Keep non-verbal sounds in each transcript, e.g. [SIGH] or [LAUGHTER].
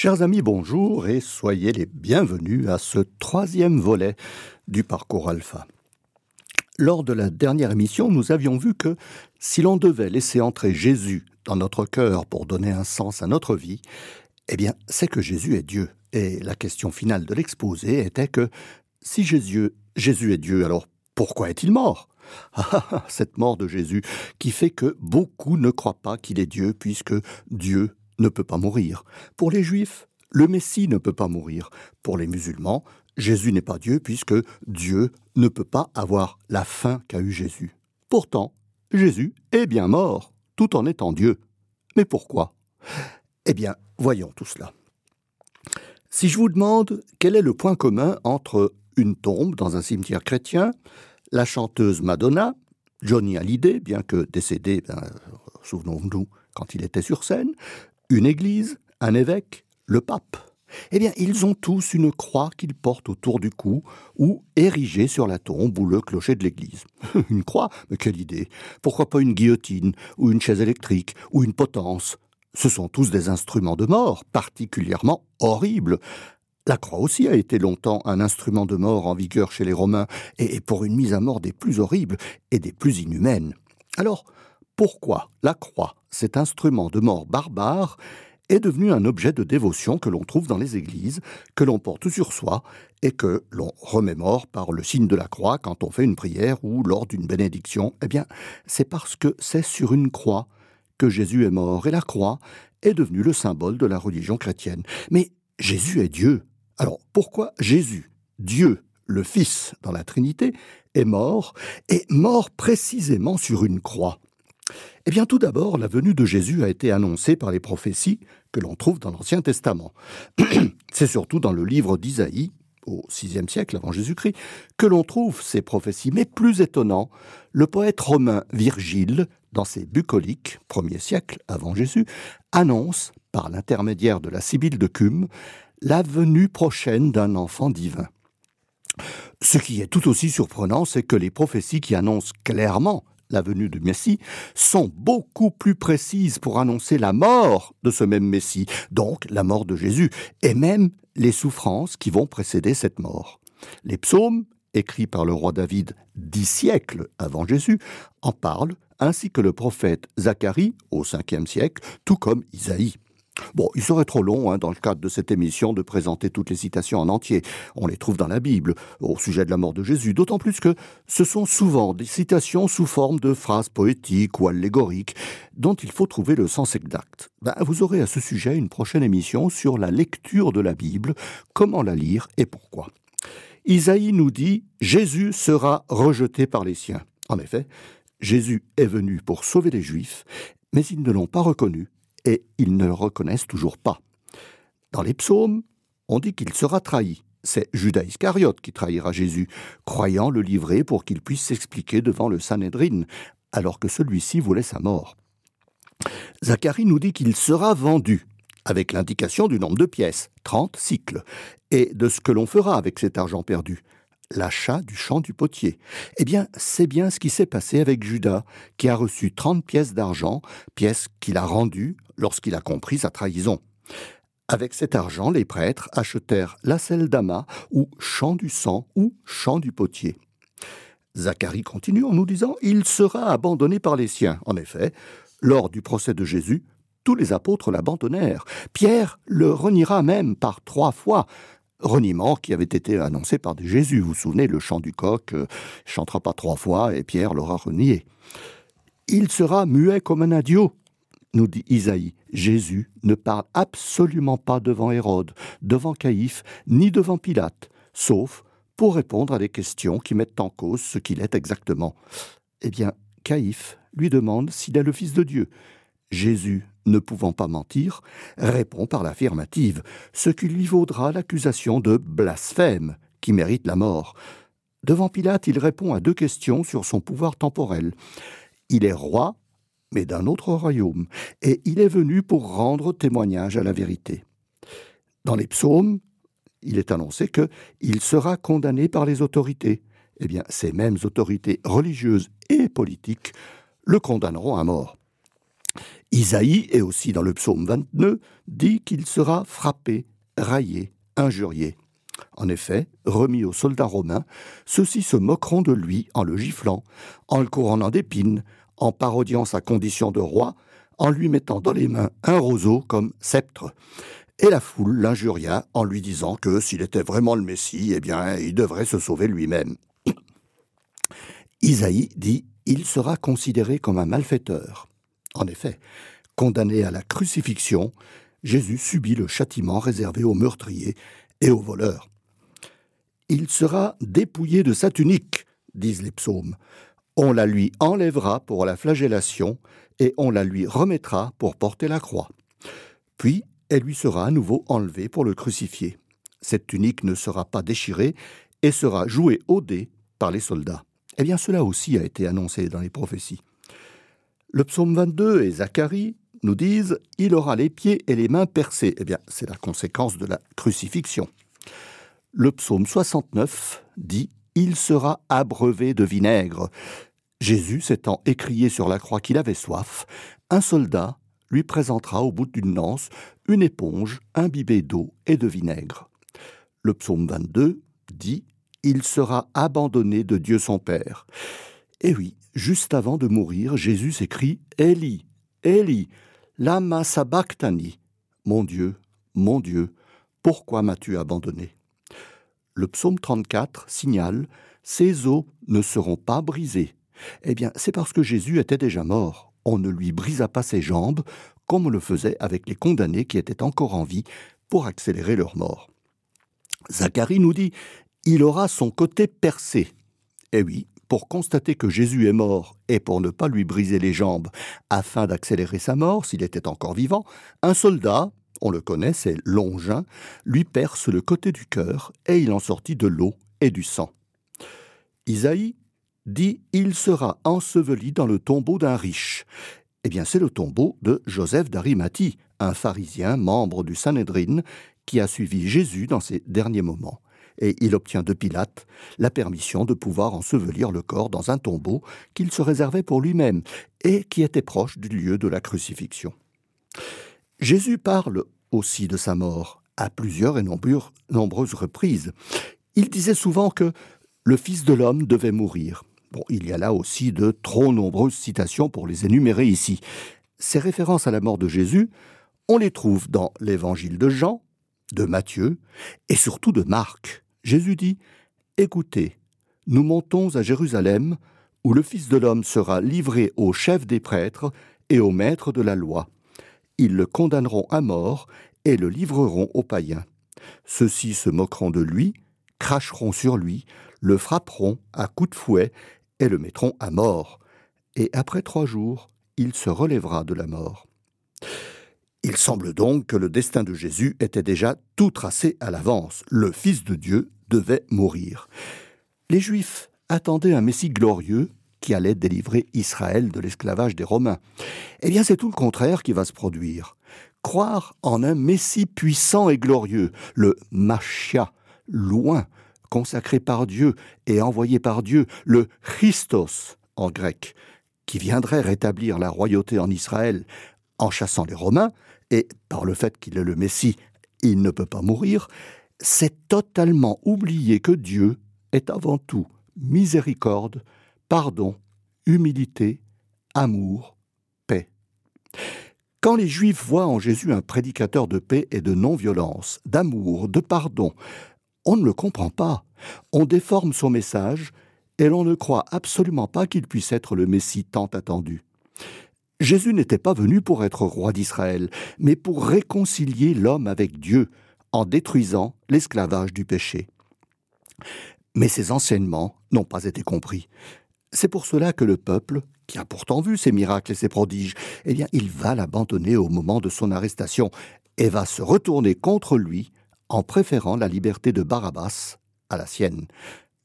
Chers amis, bonjour et soyez les bienvenus à ce troisième volet du parcours alpha. Lors de la dernière émission, nous avions vu que si l'on devait laisser entrer Jésus dans notre cœur pour donner un sens à notre vie, eh bien, c'est que Jésus est Dieu. Et la question finale de l'exposé était que si Jésus, Jésus est Dieu, alors pourquoi est-il mort? Ah, cette mort de Jésus qui fait que beaucoup ne croient pas qu'il est Dieu puisque Dieu ne peut pas mourir. Pour les Juifs, le Messie ne peut pas mourir. Pour les musulmans, Jésus n'est pas Dieu puisque Dieu ne peut pas avoir la fin qu'a eu Jésus. Pourtant, Jésus est bien mort, tout en étant Dieu. Mais pourquoi? Eh bien, voyons tout cela. Si je vous demande quel est le point commun entre une tombe dans un cimetière chrétien, la chanteuse Madonna, Johnny Hallyday, bien que décédé, ben, souvenons-nous, quand il était sur scène, une église, un évêque, le pape. Eh bien, ils ont tous une croix qu'ils portent autour du cou ou érigée sur la tombe ou le clocher de l'église. [LAUGHS] une croix? Mais quelle idée Pourquoi pas une guillotine ou une chaise électrique ou une potence? Ce sont tous des instruments de mort particulièrement horribles. La croix aussi a été longtemps un instrument de mort en vigueur chez les Romains, et pour une mise à mort des plus horribles et des plus inhumaines. Alors, pourquoi la croix, cet instrument de mort barbare, est devenu un objet de dévotion que l'on trouve dans les églises, que l'on porte sur soi et que l'on remémore par le signe de la croix quand on fait une prière ou lors d'une bénédiction. Eh bien, c'est parce que c'est sur une croix que Jésus est mort et la croix est devenue le symbole de la religion chrétienne. Mais Jésus est Dieu. Alors pourquoi Jésus, Dieu, le Fils dans la Trinité, est mort, et mort précisément sur une croix? Eh bien, tout d'abord, la venue de Jésus a été annoncée par les prophéties que l'on trouve dans l'Ancien Testament. [CLEARS THROAT] C'est surtout dans le livre d'Isaïe, au VIe siècle avant Jésus-Christ, que l'on trouve ces prophéties. Mais plus étonnant, le poète romain Virgile, dans ses bucoliques, premier siècle avant Jésus, annonce, par l'intermédiaire de la Sibylle de Cume, la venue prochaine d'un enfant divin. Ce qui est tout aussi surprenant, c'est que les prophéties qui annoncent clairement la venue de Messie, sont beaucoup plus précises pour annoncer la mort de ce même Messie, donc la mort de Jésus, et même les souffrances qui vont précéder cette mort. Les psaumes, écrits par le roi David dix siècles avant Jésus, en parlent, ainsi que le prophète Zacharie au cinquième siècle, tout comme Isaïe. Bon, il serait trop long, hein, dans le cadre de cette émission, de présenter toutes les citations en entier. On les trouve dans la Bible, au sujet de la mort de Jésus, d'autant plus que ce sont souvent des citations sous forme de phrases poétiques ou allégoriques, dont il faut trouver le sens exact. Ben, vous aurez à ce sujet une prochaine émission sur la lecture de la Bible, comment la lire et pourquoi. Isaïe nous dit Jésus sera rejeté par les siens. En effet, Jésus est venu pour sauver les Juifs, mais ils ne l'ont pas reconnu et ils ne le reconnaissent toujours pas. Dans les psaumes, on dit qu'il sera trahi. C'est Judas Iscariote qui trahira Jésus, croyant le livrer pour qu'il puisse s'expliquer devant le Sanhédrin, alors que celui-ci voulait sa mort. Zacharie nous dit qu'il sera vendu, avec l'indication du nombre de pièces, 30 cycles, et de ce que l'on fera avec cet argent perdu l'achat du champ du potier. Eh bien, c'est bien ce qui s'est passé avec Judas, qui a reçu 30 pièces d'argent, pièces qu'il a rendues lorsqu'il a compris sa trahison. Avec cet argent, les prêtres achetèrent la selle d'amas ou champ du sang ou champ du potier. Zacharie continue en nous disant Il sera abandonné par les siens. En effet, lors du procès de Jésus, tous les apôtres l'abandonnèrent. Pierre le reniera même par trois fois, reniement qui avait été annoncé par Jésus. Vous vous souvenez, le chant du coq euh, chantera pas trois fois et Pierre l'aura renié. Il sera muet comme un adieu, nous dit Isaïe. Jésus ne parle absolument pas devant Hérode, devant Caïphe, ni devant Pilate, sauf pour répondre à des questions qui mettent en cause ce qu'il est exactement. Eh bien, Caïphe lui demande s'il est le Fils de Dieu. Jésus ne pouvant pas mentir, répond par l'affirmative, ce qui lui vaudra l'accusation de blasphème, qui mérite la mort. Devant Pilate, il répond à deux questions sur son pouvoir temporel. Il est roi, mais d'un autre royaume, et il est venu pour rendre témoignage à la vérité. Dans les psaumes, il est annoncé que il sera condamné par les autorités. Eh bien, ces mêmes autorités religieuses et politiques le condamneront à mort. Isaïe, et aussi dans le psaume 29, dit qu'il sera frappé, raillé, injurié. En effet, remis aux soldats romains, ceux-ci se moqueront de lui en le giflant, en le couronnant d'épines, en parodiant sa condition de roi, en lui mettant dans les mains un roseau comme sceptre. Et la foule l'injuria en lui disant que s'il était vraiment le Messie, eh bien, il devrait se sauver lui-même. Isaïe dit Il sera considéré comme un malfaiteur. En effet, condamné à la crucifixion, Jésus subit le châtiment réservé aux meurtriers et aux voleurs. Il sera dépouillé de sa tunique, disent les psaumes. On la lui enlèvera pour la flagellation, et on la lui remettra pour porter la croix. Puis elle lui sera à nouveau enlevée pour le crucifier. Cette tunique ne sera pas déchirée et sera jouée au dé par les soldats. Eh bien, cela aussi a été annoncé dans les prophéties. Le psaume 22 et Zacharie nous disent Il aura les pieds et les mains percés. Eh bien, c'est la conséquence de la crucifixion. Le psaume 69 dit Il sera abreuvé de vinaigre. Jésus s'étant écrié sur la croix qu'il avait soif, un soldat lui présentera au bout d'une lance une éponge imbibée d'eau et de vinaigre. Le psaume 22 dit Il sera abandonné de Dieu son Père. Et oui, juste avant de mourir, Jésus s'écrie Eli, Eli, lama sabachthani. Mon Dieu, mon Dieu, pourquoi m'as-tu abandonné? Le psaume 34 signale Ces os ne seront pas brisés. Eh bien, c'est parce que Jésus était déjà mort. On ne lui brisa pas ses jambes, comme on le faisait avec les condamnés qui étaient encore en vie, pour accélérer leur mort. Zacharie nous dit Il aura son côté percé. Eh oui, pour constater que Jésus est mort et pour ne pas lui briser les jambes, afin d'accélérer sa mort s'il était encore vivant, un soldat, on le connaît, c'est Longin, lui perce le côté du cœur et il en sortit de l'eau et du sang. Isaïe dit Il sera enseveli dans le tombeau d'un riche. Eh bien, c'est le tombeau de Joseph d'Arimathie, un pharisien membre du Sanhédrin qui a suivi Jésus dans ses derniers moments. Et il obtient de Pilate la permission de pouvoir ensevelir le corps dans un tombeau qu'il se réservait pour lui-même et qui était proche du lieu de la crucifixion. Jésus parle aussi de sa mort à plusieurs et nombreuses reprises. Il disait souvent que le Fils de l'homme devait mourir. Bon, il y a là aussi de trop nombreuses citations pour les énumérer ici. Ces références à la mort de Jésus, on les trouve dans l'évangile de Jean, de Matthieu et surtout de Marc. Jésus dit Écoutez, nous montons à Jérusalem, où le Fils de l'homme sera livré aux chefs des prêtres et aux maîtres de la loi. Ils le condamneront à mort et le livreront aux païens. Ceux-ci se moqueront de lui, cracheront sur lui, le frapperont à coups de fouet et le mettront à mort, et après trois jours, il se relèvera de la mort. Il semble donc que le destin de Jésus était déjà tout tracé à l'avance. Le Fils de Dieu devait mourir. Les Juifs attendaient un Messie glorieux qui allait délivrer Israël de l'esclavage des Romains. Eh bien, c'est tout le contraire qui va se produire. Croire en un Messie puissant et glorieux, le Machia, loin, consacré par Dieu et envoyé par Dieu, le Christos en grec, qui viendrait rétablir la royauté en Israël en chassant les Romains, et par le fait qu'il est le Messie, il ne peut pas mourir, c'est totalement oublier que Dieu est avant tout miséricorde, pardon, humilité, amour, paix. Quand les Juifs voient en Jésus un prédicateur de paix et de non-violence, d'amour, de pardon, on ne le comprend pas. On déforme son message et l'on ne croit absolument pas qu'il puisse être le Messie tant attendu. Jésus n'était pas venu pour être roi d'Israël, mais pour réconcilier l'homme avec Dieu en détruisant l'esclavage du péché. Mais ses enseignements n'ont pas été compris. C'est pour cela que le peuple, qui a pourtant vu ses miracles et ses prodiges, eh bien, il va l'abandonner au moment de son arrestation et va se retourner contre lui en préférant la liberté de Barabbas à la sienne,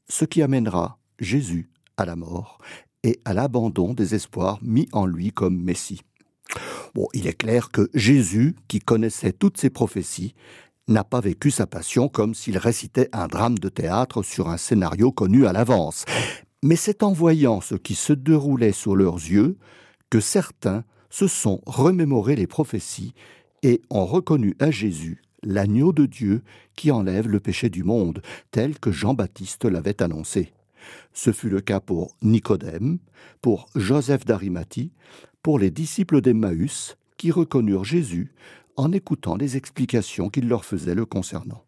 ce qui amènera Jésus à la mort et à l'abandon des espoirs mis en lui comme Messie. Bon, il est clair que Jésus, qui connaissait toutes ces prophéties, n'a pas vécu sa passion comme s'il récitait un drame de théâtre sur un scénario connu à l'avance. Mais c'est en voyant ce qui se déroulait sous leurs yeux que certains se sont remémorés les prophéties et ont reconnu à Jésus l'agneau de Dieu qui enlève le péché du monde, tel que Jean-Baptiste l'avait annoncé. Ce fut le cas pour Nicodème, pour Joseph d'Arimathie, pour les disciples d'Emmaüs, qui reconnurent Jésus en écoutant les explications qu'il leur faisait le concernant.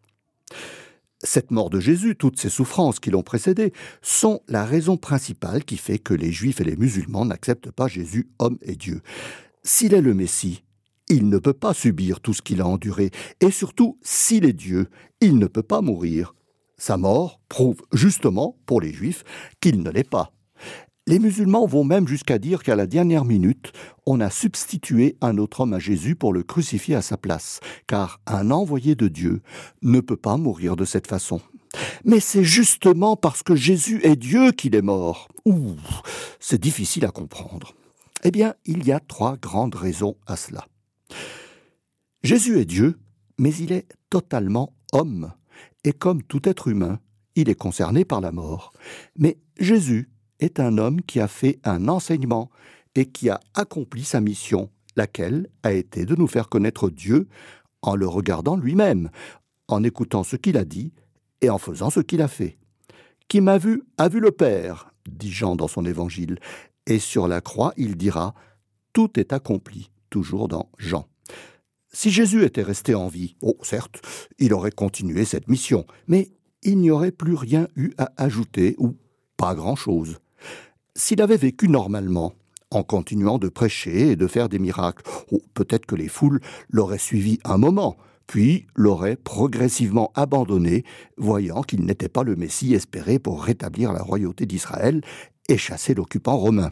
Cette mort de Jésus, toutes ces souffrances qui l'ont précédé, sont la raison principale qui fait que les Juifs et les musulmans n'acceptent pas Jésus homme et Dieu. S'il est le Messie, il ne peut pas subir tout ce qu'il a enduré, et surtout, s'il est Dieu, il ne peut pas mourir. Sa mort prouve justement, pour les Juifs, qu'il ne l'est pas. Les musulmans vont même jusqu'à dire qu'à la dernière minute, on a substitué un autre homme à Jésus pour le crucifier à sa place, car un envoyé de Dieu ne peut pas mourir de cette façon. Mais c'est justement parce que Jésus est Dieu qu'il est mort. Ouh, c'est difficile à comprendre. Eh bien, il y a trois grandes raisons à cela. Jésus est Dieu, mais il est totalement homme, et comme tout être humain, il est concerné par la mort. Mais Jésus est un homme qui a fait un enseignement et qui a accompli sa mission, laquelle a été de nous faire connaître Dieu en le regardant lui-même, en écoutant ce qu'il a dit et en faisant ce qu'il a fait. Qui m'a vu a vu le Père, dit Jean dans son évangile, et sur la croix il dira Tout est accompli, toujours dans Jean. Si Jésus était resté en vie, oh certes, il aurait continué cette mission, mais il n'y aurait plus rien eu à ajouter, ou pas grand-chose. S'il avait vécu normalement, en continuant de prêcher et de faire des miracles, oh, peut-être que les foules l'auraient suivi un moment, puis l'auraient progressivement abandonné, voyant qu'il n'était pas le Messie espéré pour rétablir la royauté d'Israël et chasser l'occupant romain.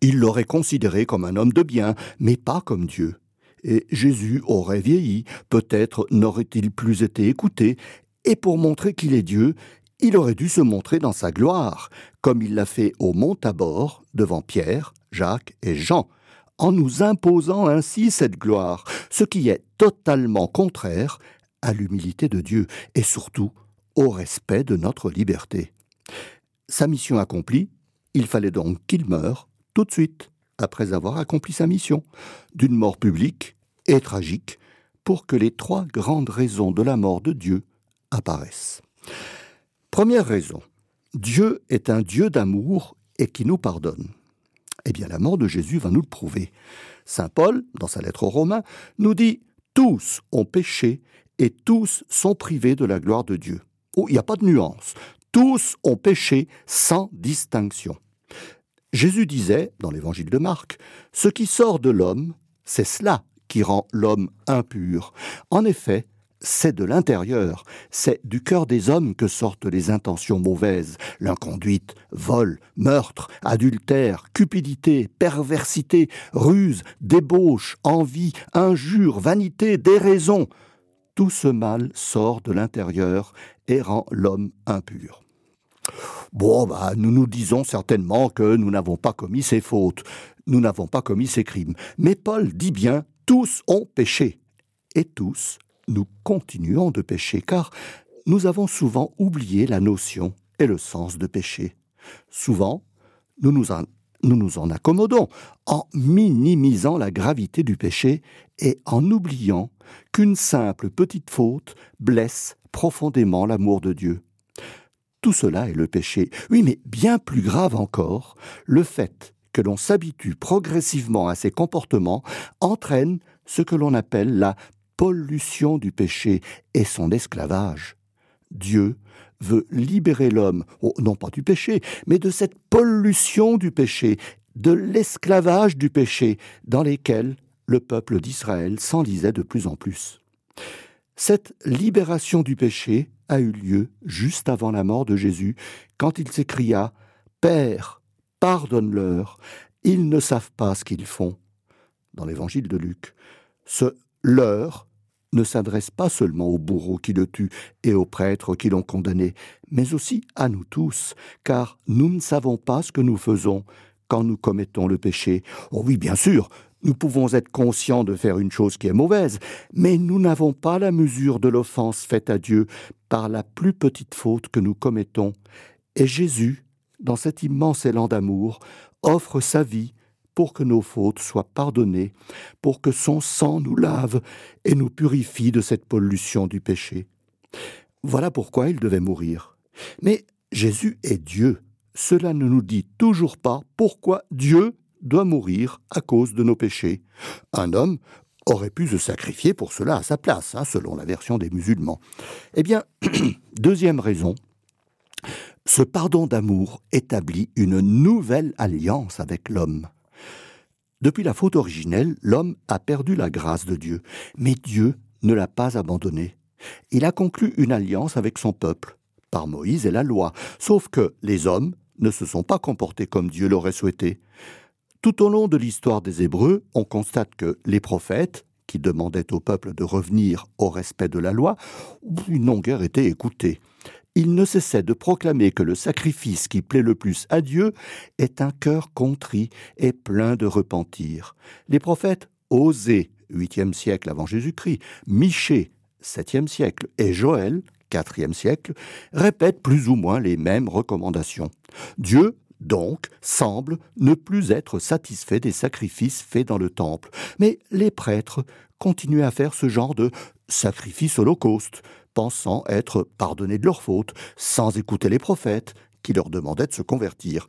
Il l'aurait considéré comme un homme de bien, mais pas comme Dieu. Et Jésus aurait vieilli, peut-être n'aurait-il plus été écouté, et pour montrer qu'il est Dieu, il aurait dû se montrer dans sa gloire, comme il l'a fait au mont Tabor, devant Pierre, Jacques et Jean, en nous imposant ainsi cette gloire, ce qui est totalement contraire à l'humilité de Dieu et surtout au respect de notre liberté. Sa mission accomplie, il fallait donc qu'il meure tout de suite, après avoir accompli sa mission, d'une mort publique et tragique, pour que les trois grandes raisons de la mort de Dieu apparaissent. Première raison, Dieu est un Dieu d'amour et qui nous pardonne. Eh bien, la mort de Jésus va nous le prouver. Saint Paul, dans sa lettre aux Romains, nous dit Tous ont péché et tous sont privés de la gloire de Dieu. Oh, il n'y a pas de nuance. Tous ont péché sans distinction. Jésus disait, dans l'évangile de Marc, Ce qui sort de l'homme, c'est cela qui rend l'homme impur. En effet, c'est de l'intérieur, c'est du cœur des hommes que sortent les intentions mauvaises, l'inconduite, vol, meurtre, adultère, cupidité, perversité, ruse, débauche, envie, injure, vanité, déraison. Tout ce mal sort de l'intérieur et rend l'homme impur. Bon, bah, nous nous disons certainement que nous n'avons pas commis ces fautes, nous n'avons pas commis ces crimes. Mais Paul dit bien, tous ont péché, et tous nous continuons de pécher, car nous avons souvent oublié la notion et le sens de péché. Souvent, nous nous en, nous nous en accommodons en minimisant la gravité du péché et en oubliant qu'une simple petite faute blesse profondément l'amour de Dieu. Tout cela est le péché. Oui, mais bien plus grave encore, le fait que l'on s'habitue progressivement à ces comportements entraîne ce que l'on appelle la pollution du péché et son esclavage. Dieu veut libérer l'homme, oh, non pas du péché, mais de cette pollution du péché, de l'esclavage du péché, dans lesquels le peuple d'Israël s'enlisait de plus en plus. Cette libération du péché a eu lieu juste avant la mort de Jésus, quand il s'écria Père, pardonne-leur, ils ne savent pas ce qu'ils font. Dans l'évangile de Luc, ce leur ne s'adresse pas seulement aux bourreaux qui le tuent et aux prêtres qui l'ont condamné, mais aussi à nous tous, car nous ne savons pas ce que nous faisons quand nous commettons le péché. Oh oui, bien sûr, nous pouvons être conscients de faire une chose qui est mauvaise, mais nous n'avons pas la mesure de l'offense faite à Dieu par la plus petite faute que nous commettons. Et Jésus, dans cet immense élan d'amour, offre sa vie pour que nos fautes soient pardonnées, pour que son sang nous lave et nous purifie de cette pollution du péché. Voilà pourquoi il devait mourir. Mais Jésus est Dieu. Cela ne nous dit toujours pas pourquoi Dieu doit mourir à cause de nos péchés. Un homme aurait pu se sacrifier pour cela à sa place, hein, selon la version des musulmans. Eh bien, [CLEARS THROAT] deuxième raison, ce pardon d'amour établit une nouvelle alliance avec l'homme. Depuis la faute originelle, l'homme a perdu la grâce de Dieu, mais Dieu ne l'a pas abandonné. Il a conclu une alliance avec son peuple, par Moïse et la loi, sauf que les hommes ne se sont pas comportés comme Dieu l'aurait souhaité. Tout au long de l'histoire des Hébreux, on constate que les prophètes, qui demandaient au peuple de revenir au respect de la loi, n'ont guère été écoutés il ne cessait de proclamer que le sacrifice qui plaît le plus à Dieu est un cœur contrit et plein de repentir. Les prophètes Osée, 8e siècle avant Jésus-Christ, Michée, 7e siècle, et Joël, 4e siècle, répètent plus ou moins les mêmes recommandations. Dieu, donc, semble ne plus être satisfait des sacrifices faits dans le temple, mais les prêtres continuaient à faire ce genre de sacrifice holocauste, pensant être pardonnés de leurs fautes, sans écouter les prophètes, qui leur demandaient de se convertir.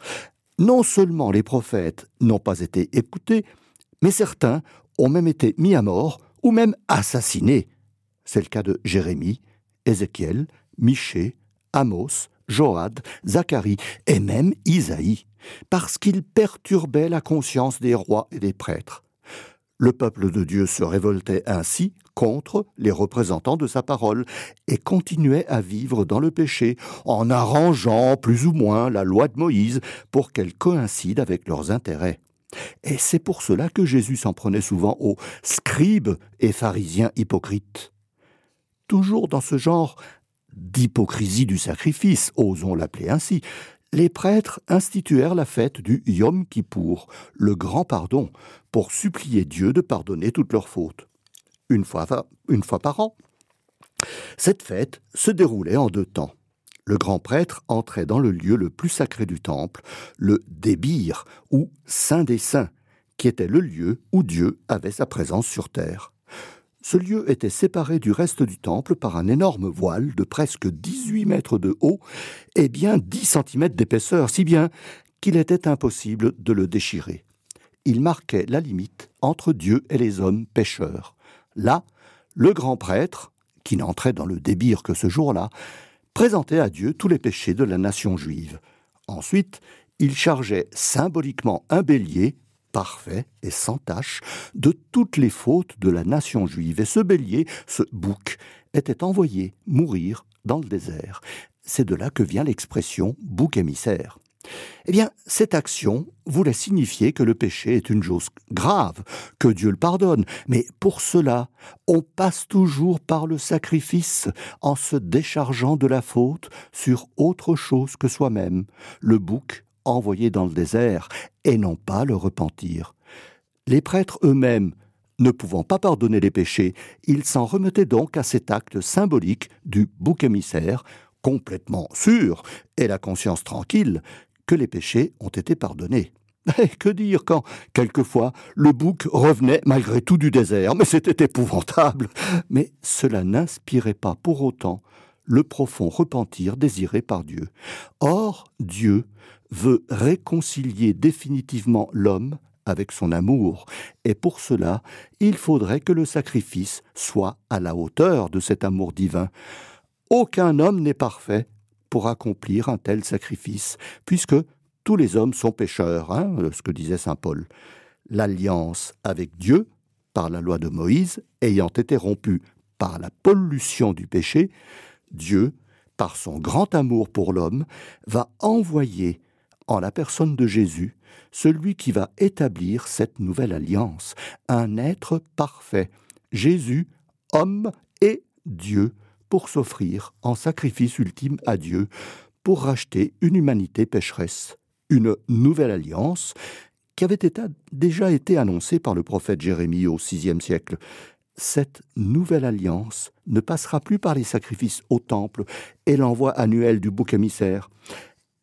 Non seulement les prophètes n'ont pas été écoutés, mais certains ont même été mis à mort ou même assassinés. C'est le cas de Jérémie, Ézéchiel, Michée, Amos, Joad, Zacharie et même Isaïe, parce qu'ils perturbaient la conscience des rois et des prêtres. Le peuple de Dieu se révoltait ainsi contre les représentants de sa parole et continuait à vivre dans le péché en arrangeant plus ou moins la loi de Moïse pour qu'elle coïncide avec leurs intérêts. Et c'est pour cela que Jésus s'en prenait souvent aux scribes et pharisiens hypocrites. Toujours dans ce genre d'hypocrisie du sacrifice, osons l'appeler ainsi, les prêtres instituèrent la fête du Yom Kippour, le grand pardon, pour supplier Dieu de pardonner toutes leurs fautes, une fois, une fois par an. Cette fête se déroulait en deux temps. Le grand prêtre entrait dans le lieu le plus sacré du temple, le débir, ou Saint des Saints, qui était le lieu où Dieu avait sa présence sur terre. Ce lieu était séparé du reste du temple par un énorme voile de presque 18 mètres de haut et bien 10 cm d'épaisseur, si bien qu'il était impossible de le déchirer. Il marquait la limite entre Dieu et les hommes pécheurs. Là, le grand prêtre, qui n'entrait dans le débir que ce jour-là, présentait à Dieu tous les péchés de la nation juive. Ensuite, il chargeait symboliquement un bélier parfait et sans tache de toutes les fautes de la nation juive. Et ce bélier, ce bouc, était envoyé mourir dans le désert. C'est de là que vient l'expression bouc émissaire. Eh bien, cette action voulait signifier que le péché est une chose grave, que Dieu le pardonne, mais pour cela, on passe toujours par le sacrifice en se déchargeant de la faute sur autre chose que soi-même. Le bouc envoyé dans le désert, et non pas le repentir. Les prêtres eux-mêmes, ne pouvant pas pardonner les péchés, ils s'en remettaient donc à cet acte symbolique du bouc émissaire, complètement sûr, et la conscience tranquille, que les péchés ont été pardonnés. [LAUGHS] Et que dire quand, quelquefois, le bouc revenait malgré tout du désert, mais c'était épouvantable. [LAUGHS] Mais cela n'inspirait pas pour autant le profond repentir désiré par Dieu. Or, Dieu veut réconcilier définitivement l'homme avec son amour, et pour cela, il faudrait que le sacrifice soit à la hauteur de cet amour divin. Aucun homme n'est parfait pour accomplir un tel sacrifice, puisque tous les hommes sont pécheurs, hein, ce que disait saint Paul. L'alliance avec Dieu, par la loi de Moïse, ayant été rompue par la pollution du péché, Dieu, par son grand amour pour l'homme, va envoyer en la personne de Jésus, celui qui va établir cette nouvelle alliance, un être parfait, Jésus, homme et Dieu, pour s'offrir en sacrifice ultime à Dieu, pour racheter une humanité pécheresse, une nouvelle alliance qui avait déjà été annoncée par le prophète Jérémie au VIe siècle. Cette nouvelle alliance ne passera plus par les sacrifices au temple et l'envoi annuel du bouc émissaire.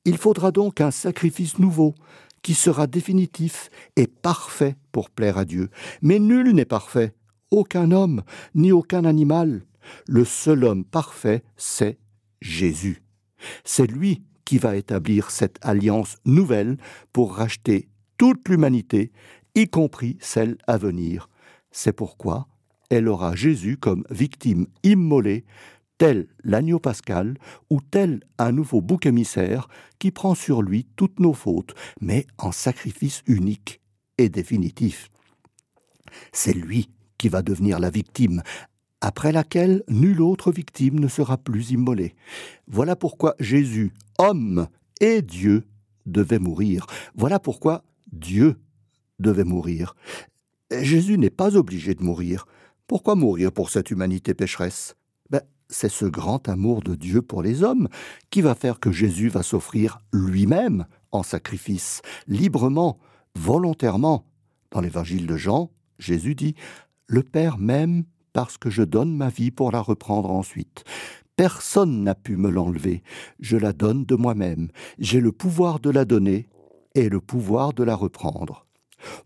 Il faudra donc un sacrifice nouveau, qui sera définitif et parfait pour plaire à Dieu. Mais nul n'est parfait, aucun homme, ni aucun animal. Le seul homme parfait, c'est Jésus. C'est lui qui va établir cette alliance nouvelle pour racheter toute l'humanité, y compris celle à venir. C'est pourquoi elle aura Jésus comme victime immolée, tel l'agneau pascal ou tel un nouveau bouc émissaire qui prend sur lui toutes nos fautes, mais en sacrifice unique et définitif. C'est lui qui va devenir la victime, après laquelle nulle autre victime ne sera plus immolée. Voilà pourquoi Jésus, homme et Dieu, devait mourir. Voilà pourquoi Dieu devait mourir. Jésus n'est pas obligé de mourir. Pourquoi mourir pour cette humanité pécheresse? C'est ce grand amour de Dieu pour les hommes qui va faire que Jésus va s'offrir lui-même en sacrifice, librement, volontairement. Dans l'évangile de Jean, Jésus dit Le Père m'aime parce que je donne ma vie pour la reprendre ensuite. Personne n'a pu me l'enlever. Je la donne de moi-même. J'ai le pouvoir de la donner et le pouvoir de la reprendre.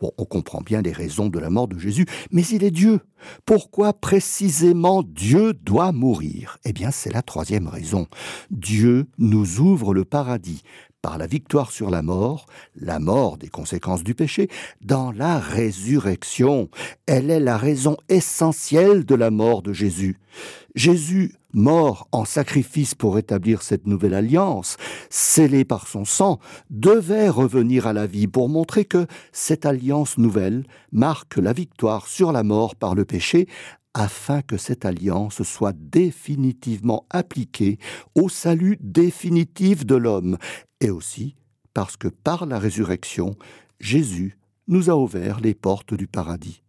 On comprend bien les raisons de la mort de Jésus, mais il est Dieu. Pourquoi précisément Dieu doit mourir? Eh bien, c'est la troisième raison. Dieu nous ouvre le paradis par la victoire sur la mort, la mort des conséquences du péché, dans la résurrection. Elle est la raison essentielle de la mort de Jésus. Jésus, mort en sacrifice pour établir cette nouvelle alliance, scellée par son sang, devait revenir à la vie pour montrer que cette alliance nouvelle marque la victoire sur la mort par le péché afin que cette alliance soit définitivement appliquée au salut définitif de l'homme, et aussi parce que par la résurrection, Jésus nous a ouvert les portes du paradis.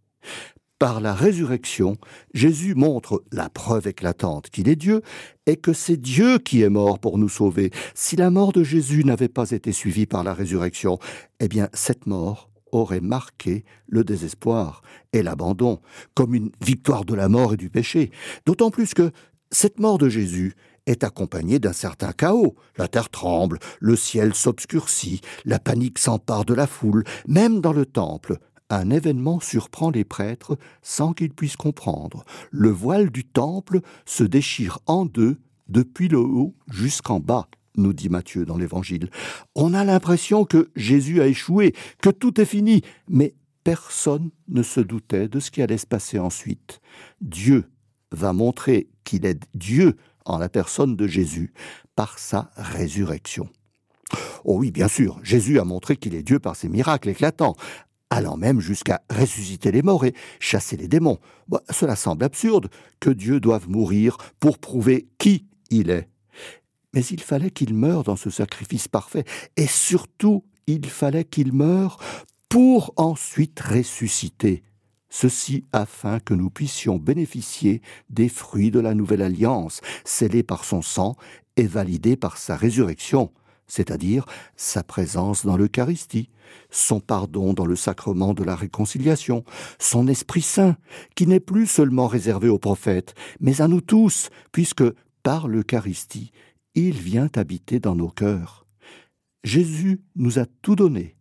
Par la résurrection, Jésus montre la preuve éclatante qu'il est Dieu et que c'est Dieu qui est mort pour nous sauver. Si la mort de Jésus n'avait pas été suivie par la résurrection, eh bien cette mort aurait marqué le désespoir et l'abandon, comme une victoire de la mort et du péché, d'autant plus que cette mort de Jésus est accompagnée d'un certain chaos. La terre tremble, le ciel s'obscurcit, la panique s'empare de la foule, même dans le temple. Un événement surprend les prêtres sans qu'ils puissent comprendre. Le voile du temple se déchire en deux depuis le haut jusqu'en bas nous dit Matthieu dans l'Évangile. On a l'impression que Jésus a échoué, que tout est fini, mais personne ne se doutait de ce qui allait se passer ensuite. Dieu va montrer qu'il est Dieu en la personne de Jésus par sa résurrection. Oh oui, bien sûr, Jésus a montré qu'il est Dieu par ses miracles éclatants, allant même jusqu'à ressusciter les morts et chasser les démons. Bah, cela semble absurde que Dieu doive mourir pour prouver qui il est mais il fallait qu'il meure dans ce sacrifice parfait, et surtout il fallait qu'il meure pour ensuite ressusciter. Ceci afin que nous puissions bénéficier des fruits de la nouvelle alliance, scellée par son sang et validée par sa résurrection, c'est-à-dire sa présence dans l'Eucharistie, son pardon dans le sacrement de la réconciliation, son Esprit Saint, qui n'est plus seulement réservé aux prophètes, mais à nous tous, puisque par l'Eucharistie, il vient habiter dans nos cœurs. Jésus nous a tout donné,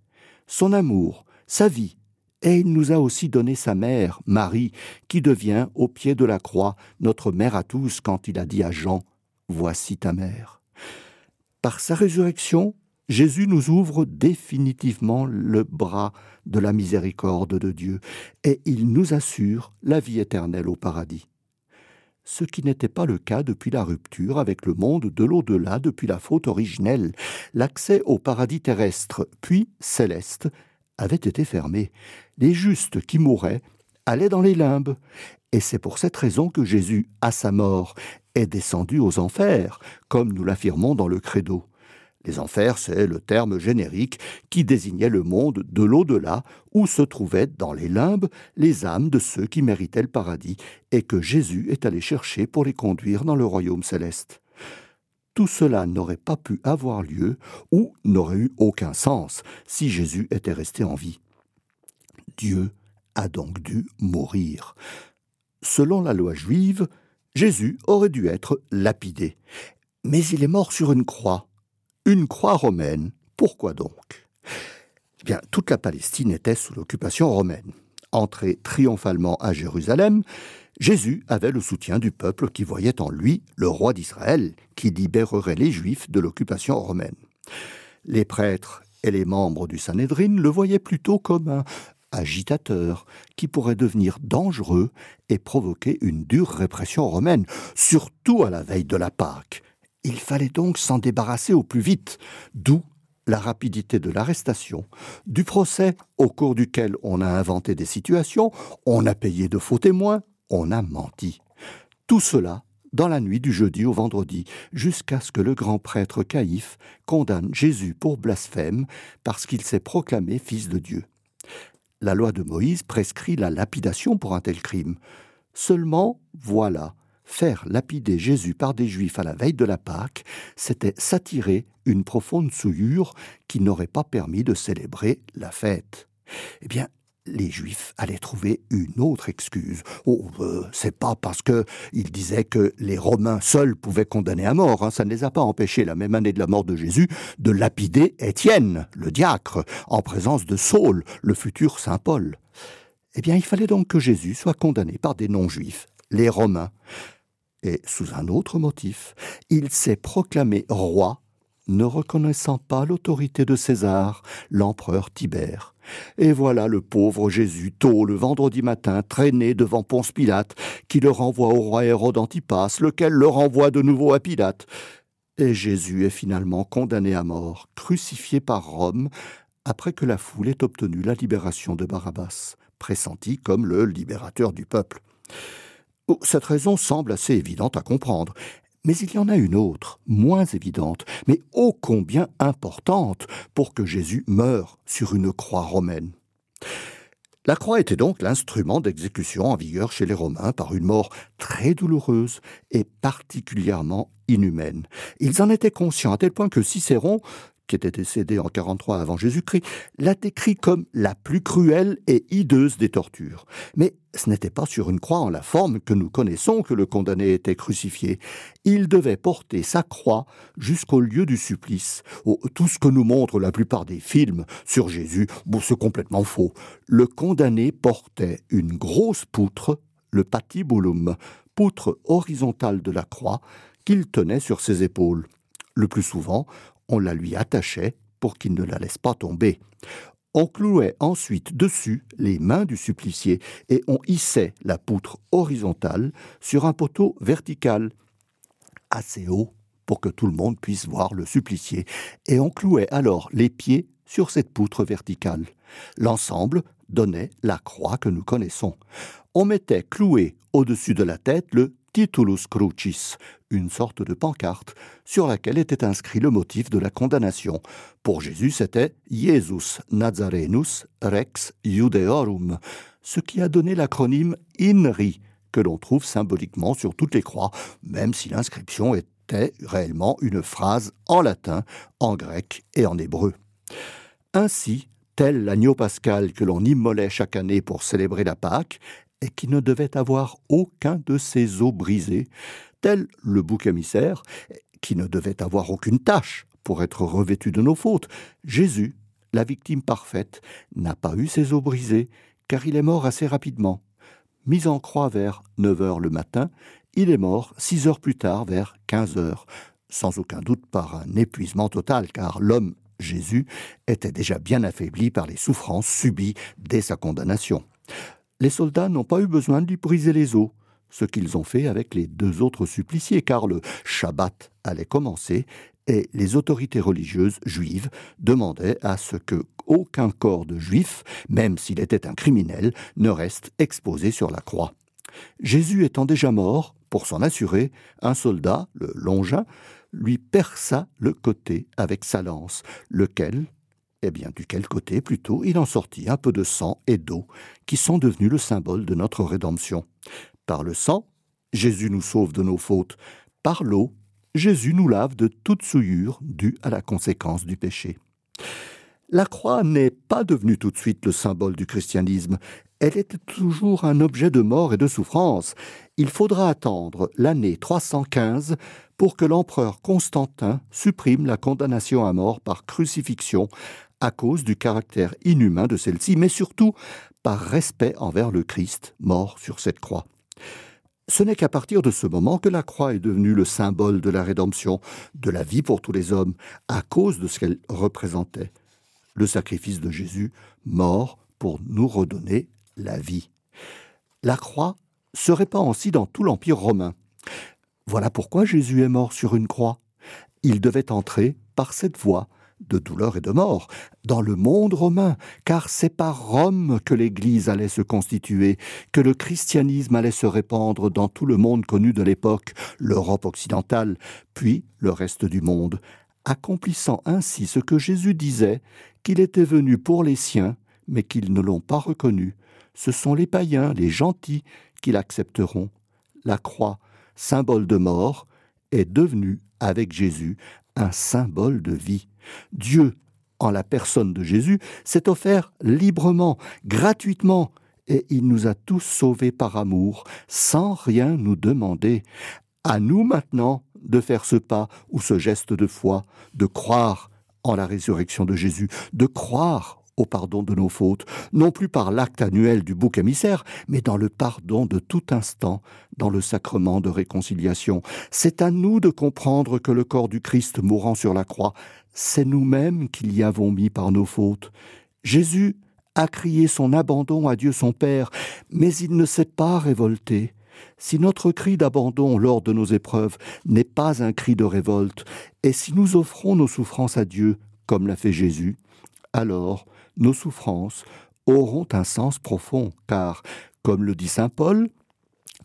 son amour, sa vie, et il nous a aussi donné sa mère, Marie, qui devient, au pied de la croix, notre mère à tous quand il a dit à Jean, Voici ta mère. Par sa résurrection, Jésus nous ouvre définitivement le bras de la miséricorde de Dieu, et il nous assure la vie éternelle au paradis ce qui n'était pas le cas depuis la rupture avec le monde de l'au-delà depuis la faute originelle. L'accès au paradis terrestre, puis céleste, avait été fermé. Les justes qui mouraient allaient dans les limbes. Et c'est pour cette raison que Jésus, à sa mort, est descendu aux enfers, comme nous l'affirmons dans le credo. Les enfers, c'est le terme générique qui désignait le monde de l'au-delà où se trouvaient dans les limbes les âmes de ceux qui méritaient le paradis et que Jésus est allé chercher pour les conduire dans le royaume céleste. Tout cela n'aurait pas pu avoir lieu ou n'aurait eu aucun sens si Jésus était resté en vie. Dieu a donc dû mourir. Selon la loi juive, Jésus aurait dû être lapidé. Mais il est mort sur une croix une croix romaine. Pourquoi donc? Eh bien, toute la Palestine était sous l'occupation romaine. Entré triomphalement à Jérusalem, Jésus avait le soutien du peuple qui voyait en lui le roi d'Israël qui libérerait les Juifs de l'occupation romaine. Les prêtres et les membres du Sanhédrin le voyaient plutôt comme un agitateur qui pourrait devenir dangereux et provoquer une dure répression romaine, surtout à la veille de la Pâque. Il fallait donc s'en débarrasser au plus vite, d'où la rapidité de l'arrestation, du procès au cours duquel on a inventé des situations, on a payé de faux témoins, on a menti. Tout cela dans la nuit du jeudi au vendredi, jusqu'à ce que le grand prêtre Caïphe condamne Jésus pour blasphème parce qu'il s'est proclamé fils de Dieu. La loi de Moïse prescrit la lapidation pour un tel crime. Seulement, voilà, faire lapider Jésus par des Juifs à la veille de la Pâque, c'était s'attirer une profonde souillure qui n'aurait pas permis de célébrer la fête. Eh bien, les Juifs allaient trouver une autre excuse. Oh, euh, c'est pas parce que ils disaient que les Romains seuls pouvaient condamner à mort. Hein. ça ne les a pas empêchés, la même année de la mort de Jésus, de lapider Étienne, le diacre, en présence de Saul, le futur saint Paul. Eh bien, il fallait donc que Jésus soit condamné par des non-juifs, les Romains. Et sous un autre motif, il s'est proclamé roi ne reconnaissant pas l'autorité de César, l'empereur Tibère. Et voilà le pauvre Jésus, tôt le vendredi matin, traîné devant Ponce Pilate, qui le renvoie au roi Hérode Antipas, lequel le renvoie de nouveau à Pilate. Et Jésus est finalement condamné à mort, crucifié par Rome, après que la foule ait obtenu la libération de Barabbas, pressenti comme le libérateur du peuple. Oh, cette raison semble assez évidente à comprendre. Mais il y en a une autre, moins évidente, mais ô combien importante pour que Jésus meure sur une croix romaine. La croix était donc l'instrument d'exécution en vigueur chez les Romains par une mort très douloureuse et particulièrement inhumaine. Ils en étaient conscients à tel point que Cicéron, qui était décédé en 43 avant Jésus-Christ, l'a décrit comme la plus cruelle et hideuse des tortures. Mais ce n'était pas sur une croix en la forme que nous connaissons que le condamné était crucifié. Il devait porter sa croix jusqu'au lieu du supplice. Oh, tout ce que nous montrent la plupart des films sur Jésus, bon, c'est complètement faux. Le condamné portait une grosse poutre, le patibulum, poutre horizontale de la croix, qu'il tenait sur ses épaules. Le plus souvent, on la lui attachait pour qu'il ne la laisse pas tomber. On clouait ensuite dessus les mains du supplicié et on hissait la poutre horizontale sur un poteau vertical, assez haut pour que tout le monde puisse voir le supplicié, et on clouait alors les pieds sur cette poutre verticale. L'ensemble donnait la croix que nous connaissons. On mettait cloué au-dessus de la tête le Titulus Crucis, une sorte de pancarte sur laquelle était inscrit le motif de la condamnation. Pour Jésus, c'était Jesus Nazarenus Rex Judeorum, ce qui a donné l'acronyme INRI, que l'on trouve symboliquement sur toutes les croix, même si l'inscription était réellement une phrase en latin, en grec et en hébreu. Ainsi, tel l'agneau pascal que l'on immolait chaque année pour célébrer la Pâque, et qui ne devait avoir aucun de ses os brisés, tel le bouc émissaire, qui ne devait avoir aucune tâche pour être revêtu de nos fautes. Jésus, la victime parfaite, n'a pas eu ses os brisés, car il est mort assez rapidement. Mis en croix vers neuf heures le matin, il est mort six heures plus tard, vers quinze heures, sans aucun doute par un épuisement total, car l'homme, Jésus, était déjà bien affaibli par les souffrances subies dès sa condamnation. Les soldats n'ont pas eu besoin de lui briser les os ce qu'ils ont fait avec les deux autres suppliciés, car le Shabbat allait commencer et les autorités religieuses juives demandaient à ce que aucun corps de juif, même s'il était un criminel, ne reste exposé sur la croix. Jésus étant déjà mort, pour s'en assurer, un soldat, le Longin, lui perça le côté avec sa lance, lequel, eh bien, duquel côté plutôt, il en sortit un peu de sang et d'eau, qui sont devenus le symbole de notre rédemption. Par le sang, Jésus nous sauve de nos fautes. Par l'eau, Jésus nous lave de toute souillure due à la conséquence du péché. La croix n'est pas devenue tout de suite le symbole du christianisme, elle était toujours un objet de mort et de souffrance. Il faudra attendre l'année 315 pour que l'empereur Constantin supprime la condamnation à mort par crucifixion à cause du caractère inhumain de celle-ci, mais surtout par respect envers le Christ mort sur cette croix. Ce n'est qu'à partir de ce moment que la croix est devenue le symbole de la rédemption, de la vie pour tous les hommes, à cause de ce qu'elle représentait. Le sacrifice de Jésus, mort pour nous redonner la vie. La croix se répand aussi dans tout l'Empire romain. Voilà pourquoi Jésus est mort sur une croix. Il devait entrer par cette voie de douleur et de mort dans le monde romain, car c'est par Rome que l'Église allait se constituer, que le christianisme allait se répandre dans tout le monde connu de l'époque, l'Europe occidentale, puis le reste du monde, accomplissant ainsi ce que Jésus disait, qu'il était venu pour les siens, mais qu'ils ne l'ont pas reconnu. Ce sont les païens, les gentils, qui l'accepteront. La croix, symbole de mort, est devenue, avec Jésus, un symbole de vie. Dieu, en la personne de Jésus, s'est offert librement, gratuitement, et il nous a tous sauvés par amour, sans rien nous demander. À nous maintenant de faire ce pas ou ce geste de foi, de croire en la résurrection de Jésus, de croire au pardon de nos fautes, non plus par l'acte annuel du bouc émissaire, mais dans le pardon de tout instant, dans le sacrement de réconciliation. C'est à nous de comprendre que le corps du Christ mourant sur la croix, c'est nous-mêmes qui l'y avons mis par nos fautes. Jésus a crié son abandon à Dieu son Père, mais il ne s'est pas révolté. Si notre cri d'abandon lors de nos épreuves n'est pas un cri de révolte, et si nous offrons nos souffrances à Dieu, comme l'a fait Jésus, alors nos souffrances auront un sens profond, car, comme le dit Saint Paul,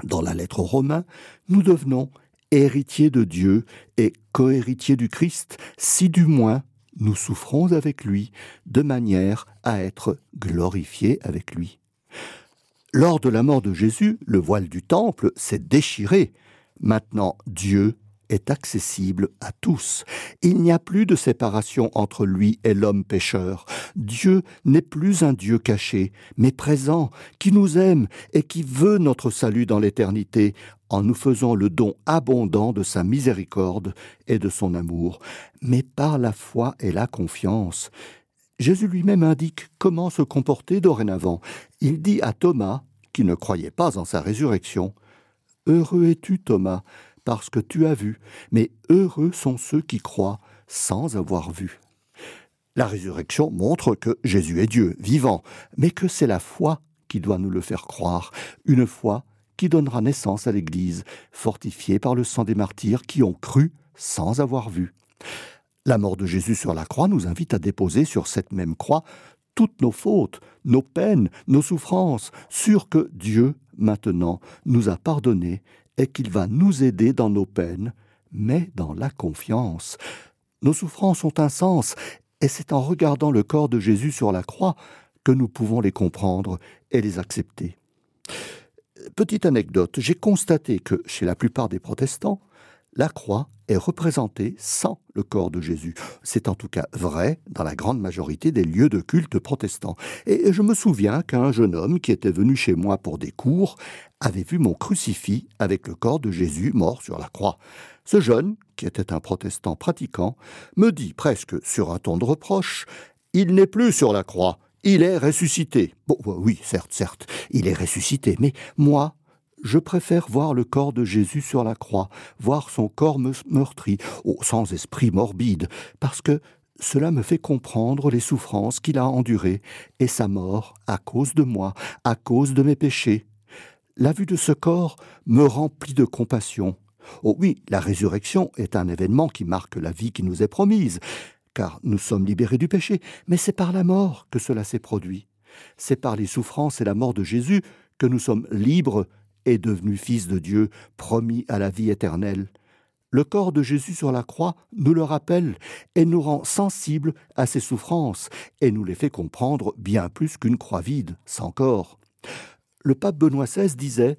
dans la lettre aux Romains, nous devenons héritiers de Dieu et cohéritiers du Christ, si du moins nous souffrons avec lui, de manière à être glorifiés avec lui. Lors de la mort de Jésus, le voile du temple s'est déchiré. Maintenant, Dieu est accessible à tous. Il n'y a plus de séparation entre lui et l'homme pécheur. Dieu n'est plus un Dieu caché, mais présent, qui nous aime et qui veut notre salut dans l'éternité, en nous faisant le don abondant de sa miséricorde et de son amour, mais par la foi et la confiance. Jésus lui-même indique comment se comporter dorénavant. Il dit à Thomas, qui ne croyait pas en sa résurrection, Heureux es-tu, Thomas, parce que tu as vu, mais heureux sont ceux qui croient sans avoir vu. La résurrection montre que Jésus est Dieu, vivant, mais que c'est la foi qui doit nous le faire croire, une foi qui donnera naissance à l'Église, fortifiée par le sang des martyrs qui ont cru sans avoir vu. La mort de Jésus sur la croix nous invite à déposer sur cette même croix toutes nos fautes, nos peines, nos souffrances, sûr que Dieu, maintenant, nous a pardonné et qu'il va nous aider dans nos peines, mais dans la confiance. Nos souffrances ont un sens, et c'est en regardant le corps de Jésus sur la croix que nous pouvons les comprendre et les accepter. Petite anecdote, j'ai constaté que chez la plupart des protestants, la croix est représentée sans le corps de Jésus. C'est en tout cas vrai dans la grande majorité des lieux de culte protestants. Et je me souviens qu'un jeune homme qui était venu chez moi pour des cours avait vu mon crucifix avec le corps de Jésus mort sur la croix. Ce jeune, qui était un protestant pratiquant, me dit presque sur un ton de reproche Il n'est plus sur la croix, il est ressuscité. Bon, oui, certes, certes, il est ressuscité, mais moi, je préfère voir le corps de Jésus sur la croix, voir son corps meurtri, oh, sans esprit morbide, parce que cela me fait comprendre les souffrances qu'il a endurées et sa mort à cause de moi, à cause de mes péchés. La vue de ce corps me remplit de compassion. Oh oui, la résurrection est un événement qui marque la vie qui nous est promise, car nous sommes libérés du péché, mais c'est par la mort que cela s'est produit. C'est par les souffrances et la mort de Jésus que nous sommes libres est devenu Fils de Dieu, promis à la vie éternelle. Le corps de Jésus sur la croix nous le rappelle et nous rend sensibles à ses souffrances et nous les fait comprendre bien plus qu'une croix vide, sans corps. Le pape Benoît XVI disait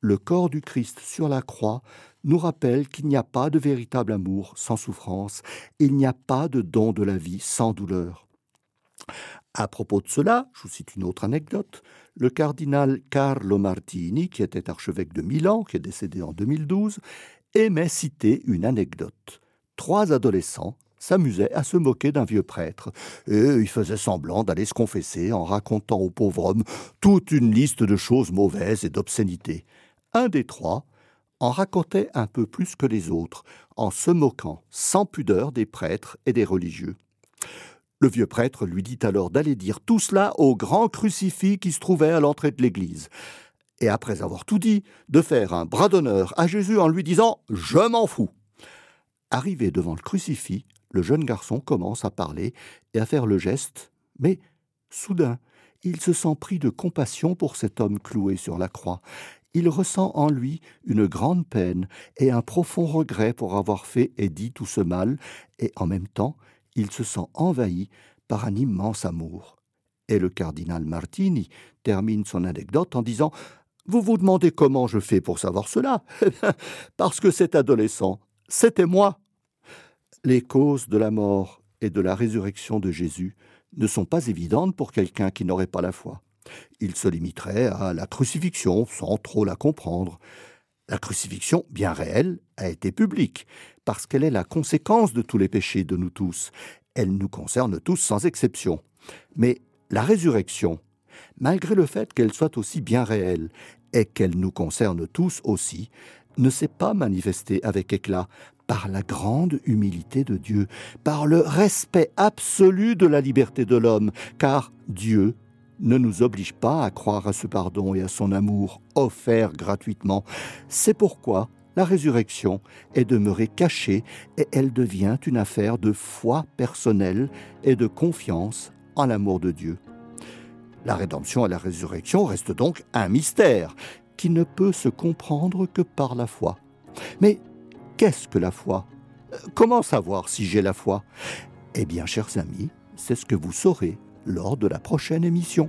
Le corps du Christ sur la croix nous rappelle qu'il n'y a pas de véritable amour sans souffrance, il n'y a pas de don de la vie sans douleur. À propos de cela, je vous cite une autre anecdote. Le cardinal Carlo Martini, qui était archevêque de Milan, qui est décédé en 2012, aimait citer une anecdote. Trois adolescents, s'amusait à se moquer d'un vieux prêtre, et il faisait semblant d'aller se confesser en racontant au pauvre homme toute une liste de choses mauvaises et d'obscénités. Un des trois en racontait un peu plus que les autres, en se moquant sans pudeur des prêtres et des religieux. Le vieux prêtre lui dit alors d'aller dire tout cela au grand crucifix qui se trouvait à l'entrée de l'église. Et après avoir tout dit, de faire un bras d'honneur à Jésus en lui disant Je m'en fous. Arrivé devant le crucifix, le jeune garçon commence à parler et à faire le geste, mais soudain, il se sent pris de compassion pour cet homme cloué sur la croix. Il ressent en lui une grande peine et un profond regret pour avoir fait et dit tout ce mal, et en même temps, il se sent envahi par un immense amour. Et le cardinal Martini termine son anecdote en disant Vous vous demandez comment je fais pour savoir cela? [LAUGHS] Parce que cet adolescent, c'était moi. Les causes de la mort et de la résurrection de Jésus ne sont pas évidentes pour quelqu'un qui n'aurait pas la foi. Il se limiterait à la crucifixion sans trop la comprendre. La crucifixion, bien réelle, a été publique, parce qu'elle est la conséquence de tous les péchés de nous tous. Elle nous concerne tous sans exception. Mais la résurrection, malgré le fait qu'elle soit aussi bien réelle et qu'elle nous concerne tous aussi, ne s'est pas manifestée avec éclat par la grande humilité de Dieu, par le respect absolu de la liberté de l'homme, car Dieu ne nous oblige pas à croire à ce pardon et à son amour offert gratuitement. C'est pourquoi la résurrection est demeurée cachée et elle devient une affaire de foi personnelle et de confiance en l'amour de Dieu. La rédemption et la résurrection restent donc un mystère qui ne peut se comprendre que par la foi. Mais Qu'est-ce que la foi? Comment savoir si j'ai la foi? Eh bien, chers amis, c'est ce que vous saurez lors de la prochaine émission.